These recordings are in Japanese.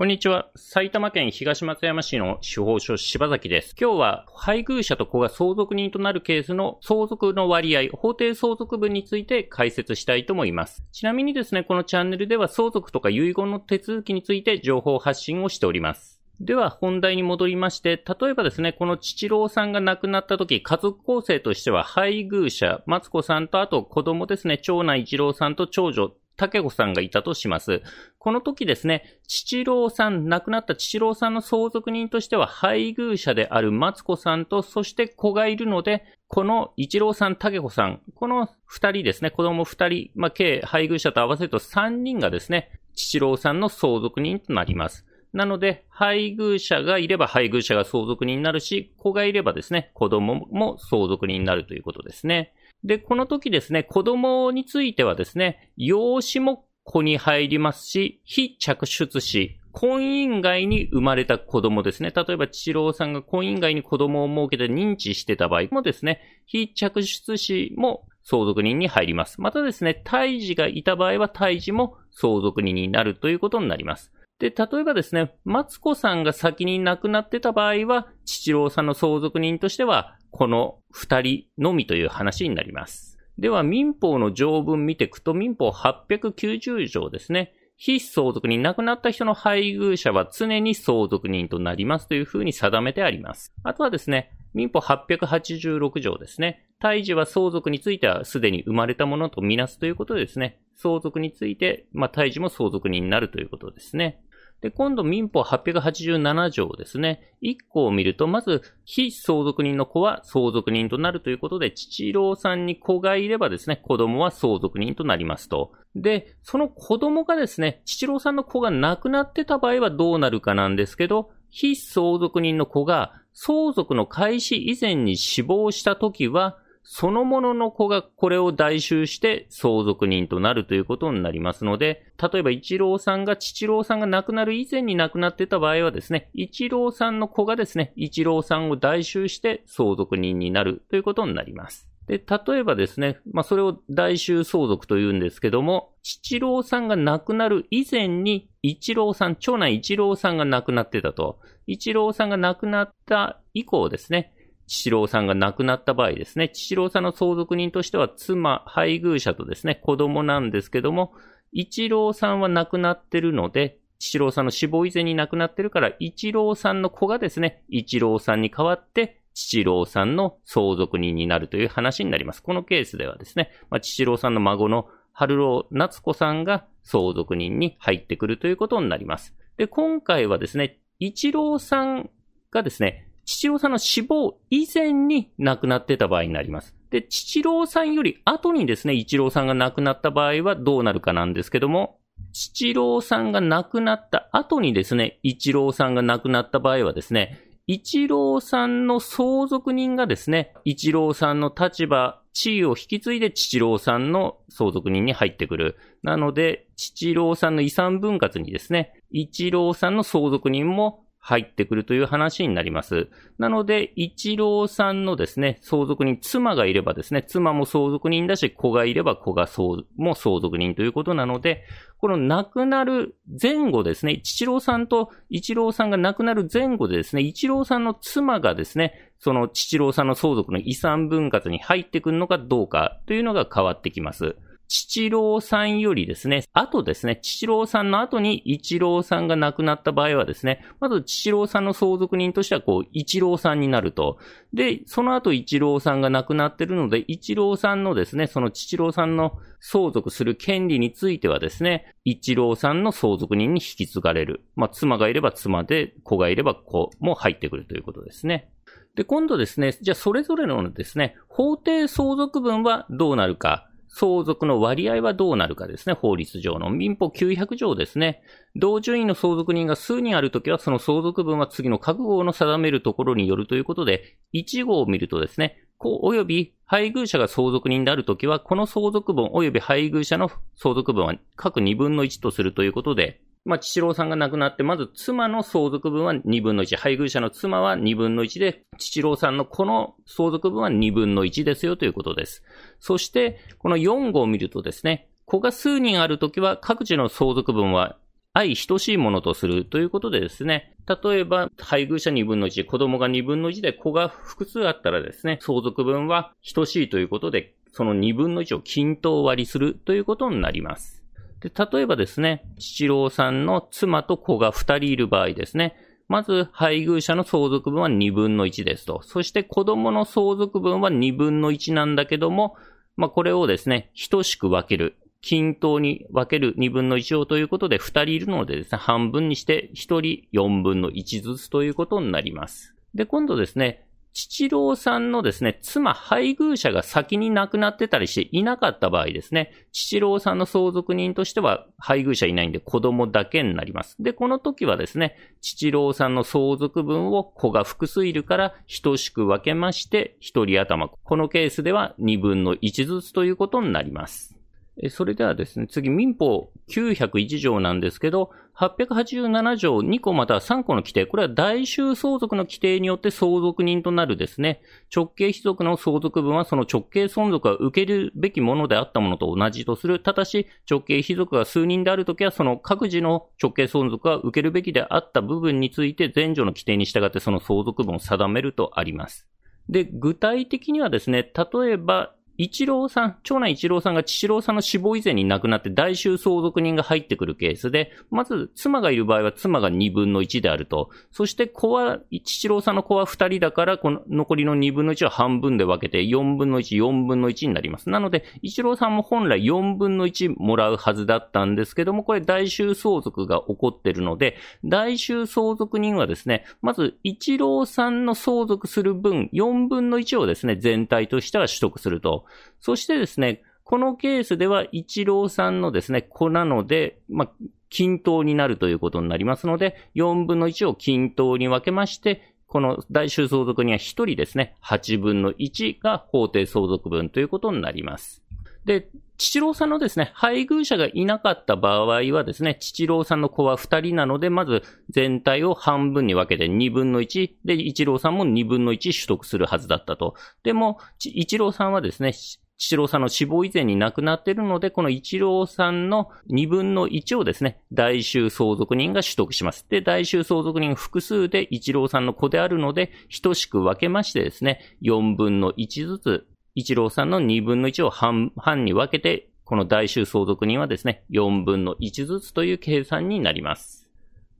こんにちは。埼玉県東松山市の司法書柴崎です。今日は配偶者と子が相続人となるケースの相続の割合、法定相続分について解説したいと思います。ちなみにですね、このチャンネルでは相続とか遺言の手続きについて情報発信をしております。では本題に戻りまして、例えばですね、この父郎さんが亡くなった時、家族構成としては配偶者、松子さんとあと子供ですね、長男一郎さんと長女竹子さんがいたとします。この時ですね、父郎さん、亡くなった父郎さんの相続人としては配偶者である松子さんと、そして子がいるので、この一郎さん、竹子さん、この二人ですね、子供二人、まあ、計配偶者と合わせると三人がですね、父郎さんの相続人となります。なので、配偶者がいれば配偶者が相続人になるし、子がいればですね、子供も相続人になるということですね。で、この時ですね、子供についてはですね、養子も子に入りますし、非着出子、婚姻外に生まれた子供ですね。例えば、父郎さんが婚姻外に子供を設けて認知してた場合もですね、非着出子も相続人に入ります。またですね、胎児がいた場合は胎児も相続人になるということになります。で、例えばですね、マツコさんが先に亡くなってた場合は、父郎さんの相続人としては、この二人のみという話になります。では、民法の条文見ていくと、民法890条ですね。非相続人、亡くなった人の配偶者は常に相続人となりますというふうに定めてあります。あとはですね、民法886条ですね。胎児は相続についてはすでに生まれたものとみなすということですね。相続について、まあ、胎児も相続人になるということですね。で、今度民法887条ですね。1項を見ると、まず、非相続人の子は相続人となるということで、父郎さんに子がいればですね、子供は相続人となりますと。で、その子供がですね、父郎さんの子が亡くなってた場合はどうなるかなんですけど、非相続人の子が相続の開始以前に死亡したときは、そのものの子がこれを代収して相続人となるということになりますので、例えば一郎さんが父郎さんが亡くなる以前に亡くなってた場合はですね、一郎さんの子がですね、一郎さんを代収して相続人になるということになります。で、例えばですね、まあ、それを代収相続と言うんですけども、父郎さんが亡くなる以前に、一郎さん、長男一郎さんが亡くなってたと。一郎さんが亡くなった以降ですね、父郎さんが亡くなった場合ですね、父郎さんの相続人としては妻、配偶者とですね、子供なんですけども、一郎さんは亡くなってるので、父郎さんの死亡以前に亡くなってるから、一郎さんの子がですね、一郎さんに代わって、父郎さんの相続人になるという話になります。このケースではですね、まあ、父郎さんの孫の春郎夏子さんが相続人に入ってくるということになります。で、今回はですね、一郎さんがですね、父郎さんの死亡以前に亡くなってた場合になります。で、父郎さんより後にですね、一郎さんが亡くなった場合はどうなるかなんですけども、父郎さんが亡くなった後にですね、一郎さんが亡くなった場合はですね、一郎さんの相続人がですね、一郎さんの立場、地位を引き継いで父郎さんの相続人に入ってくる。なので、父郎さんの遺産分割にですね、一郎さんの相続人も入ってくるという話になります。なので、一郎さんのですね、相続人、妻がいればですね、妻も相続人だし、子がいれば子が相も相続人ということなので、この亡くなる前後ですね、父郎さんと一郎さんが亡くなる前後でですね、一郎さんの妻がですね、その父郎さんの相続の遺産分割に入ってくるのかどうかというのが変わってきます。父郎さんよりですね、あとですね、父郎さんの後に一郎さんが亡くなった場合はですね、まず父郎さんの相続人としてはこう、一郎さんになると。で、その後一郎さんが亡くなってるので、一郎さんのですね、その父郎さんの相続する権利についてはですね、一郎さんの相続人に引き継がれる。まあ、妻がいれば妻で、子がいれば子も入ってくるということですね。で、今度ですね、じゃあそれぞれのですね、法定相続分はどうなるか。相続の割合はどうなるかですね。法律上の民法900条ですね。同順位の相続人が数人あるときは、その相続分は次の各号の定めるところによるということで、1号を見るとですね、こう、及び配偶者が相続人であるときは、この相続分及び配偶者の相続分は各2分の1とするということで、まあ、父郎さんが亡くなって、まず妻の相続分は2分の1、配偶者の妻は2分の1で、父郎さんのこの相続分は2分の1ですよということです。そして、この4号を見るとですね、子が数人あるときは各自の相続分は愛等しいものとするということでですね、例えば、配偶者2分の1、子供が2分の1で子が複数あったらですね、相続分は等しいということで、その2分の1を均等割りするということになります。で、例えばですね、七郎さんの妻と子が2人いる場合ですね、まず、配偶者の相続分は2分の1ですと。そして子供の相続分は2分の1なんだけども、まあ、これをですね、等しく分ける。均等に分ける2分の1をということで、2人いるのでですね、半分にして1人4分の1ずつということになります。で、今度ですね、父郎さんのですね、妻、配偶者が先に亡くなってたりしていなかった場合ですね、父郎さんの相続人としては配偶者いないんで子供だけになります。で、この時はですね、父郎さんの相続分を子が複数いるから等しく分けまして、一人頭。このケースでは2分の1ずつということになります。それではですね、次、民法901条なんですけど、887条2個または3個の規定、これは大衆相続の規定によって相続人となるですね、直系貴族の相続分はその直系存続が受けるべきものであったものと同じとする。ただし、直系貴族が数人であるときは、その各自の直系存続が受けるべきであった部分について、前序の規定に従ってその相続分を定めるとあります。で、具体的にはですね、例えば、一郎さん、長男一郎さんが父郎さんの死亡以前に亡くなって大衆相続人が入ってくるケースで、まず妻がいる場合は妻が2分の1であると。そして子は、父郎さんの子は2人だから、この残りの2分の1は半分で分けて4分の1、4分の1になります。なので、一郎さんも本来4分の1もらうはずだったんですけども、これ大衆相続が起こってるので、大衆相続人はですね、まず一郎さんの相続する分、4分の1をですね、全体としては取得すると。そしてですね、このケースでは、一郎さんのですね、子なので、まあ、均等になるということになりますので、4分の1を均等に分けまして、この大衆相続には1人ですね、8分の1が法定相続分ということになります。で、父郎さんのですね、配偶者がいなかった場合はですね、父郎さんの子は2人なので、まず全体を半分に分けて2分の1で、一郎さんも2分の1取得するはずだったと。でも、一郎さんはですね、父郎さんの死亡以前に亡くなっているので、この一郎さんの2分の1をですね、大衆相続人が取得します。で、大衆相続人複数で一郎さんの子であるので、等しく分けましてですね、4分の1ずつ、一郎さんの2分の1を半、半に分けて、この大衆相続人はですね、4分の1ずつという計算になります。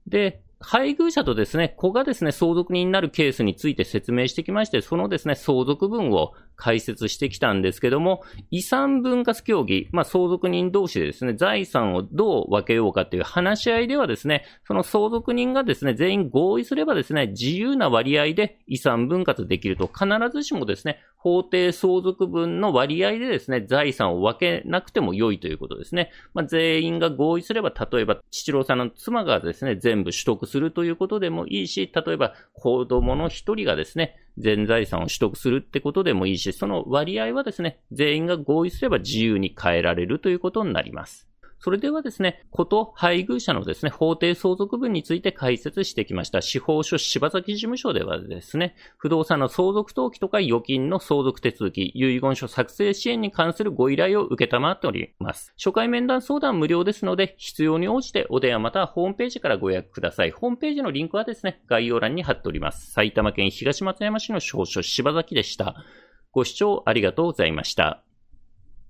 で、配偶者とですね、子がですね、相続人になるケースについて説明してきまして、そのですね、相続分を解説してきたんですけども、遺産分割協議、まあ、相続人同士でですね、財産をどう分けようかっていう話し合いではですね、その相続人がですね、全員合意すればですね、自由な割合で遺産分割できると、必ずしもですね、法定相続分の割合でですね、財産を分けなくても良いということですね。まあ、全員が合意すれば、例えば、父郎さんの妻がですね、全部取得するということでもいいし、例えば、子供の一人がですね、全財産を取得するってことでもいいし、その割合はですね、全員が合意すれば自由に変えられるということになります。それではですね、こと配偶者のですね、法定相続分について解説してきました。司法書柴崎事務所ではですね、不動産の相続登記とか預金の相続手続き、遺言書作成支援に関するご依頼を受けたまっております。初回面談相談無料ですので、必要に応じてお電話またはホームページからご予約ください。ホームページのリンクはですね、概要欄に貼っております。埼玉県東松山市の司法書柴崎でした。ご視聴ありがとうございました。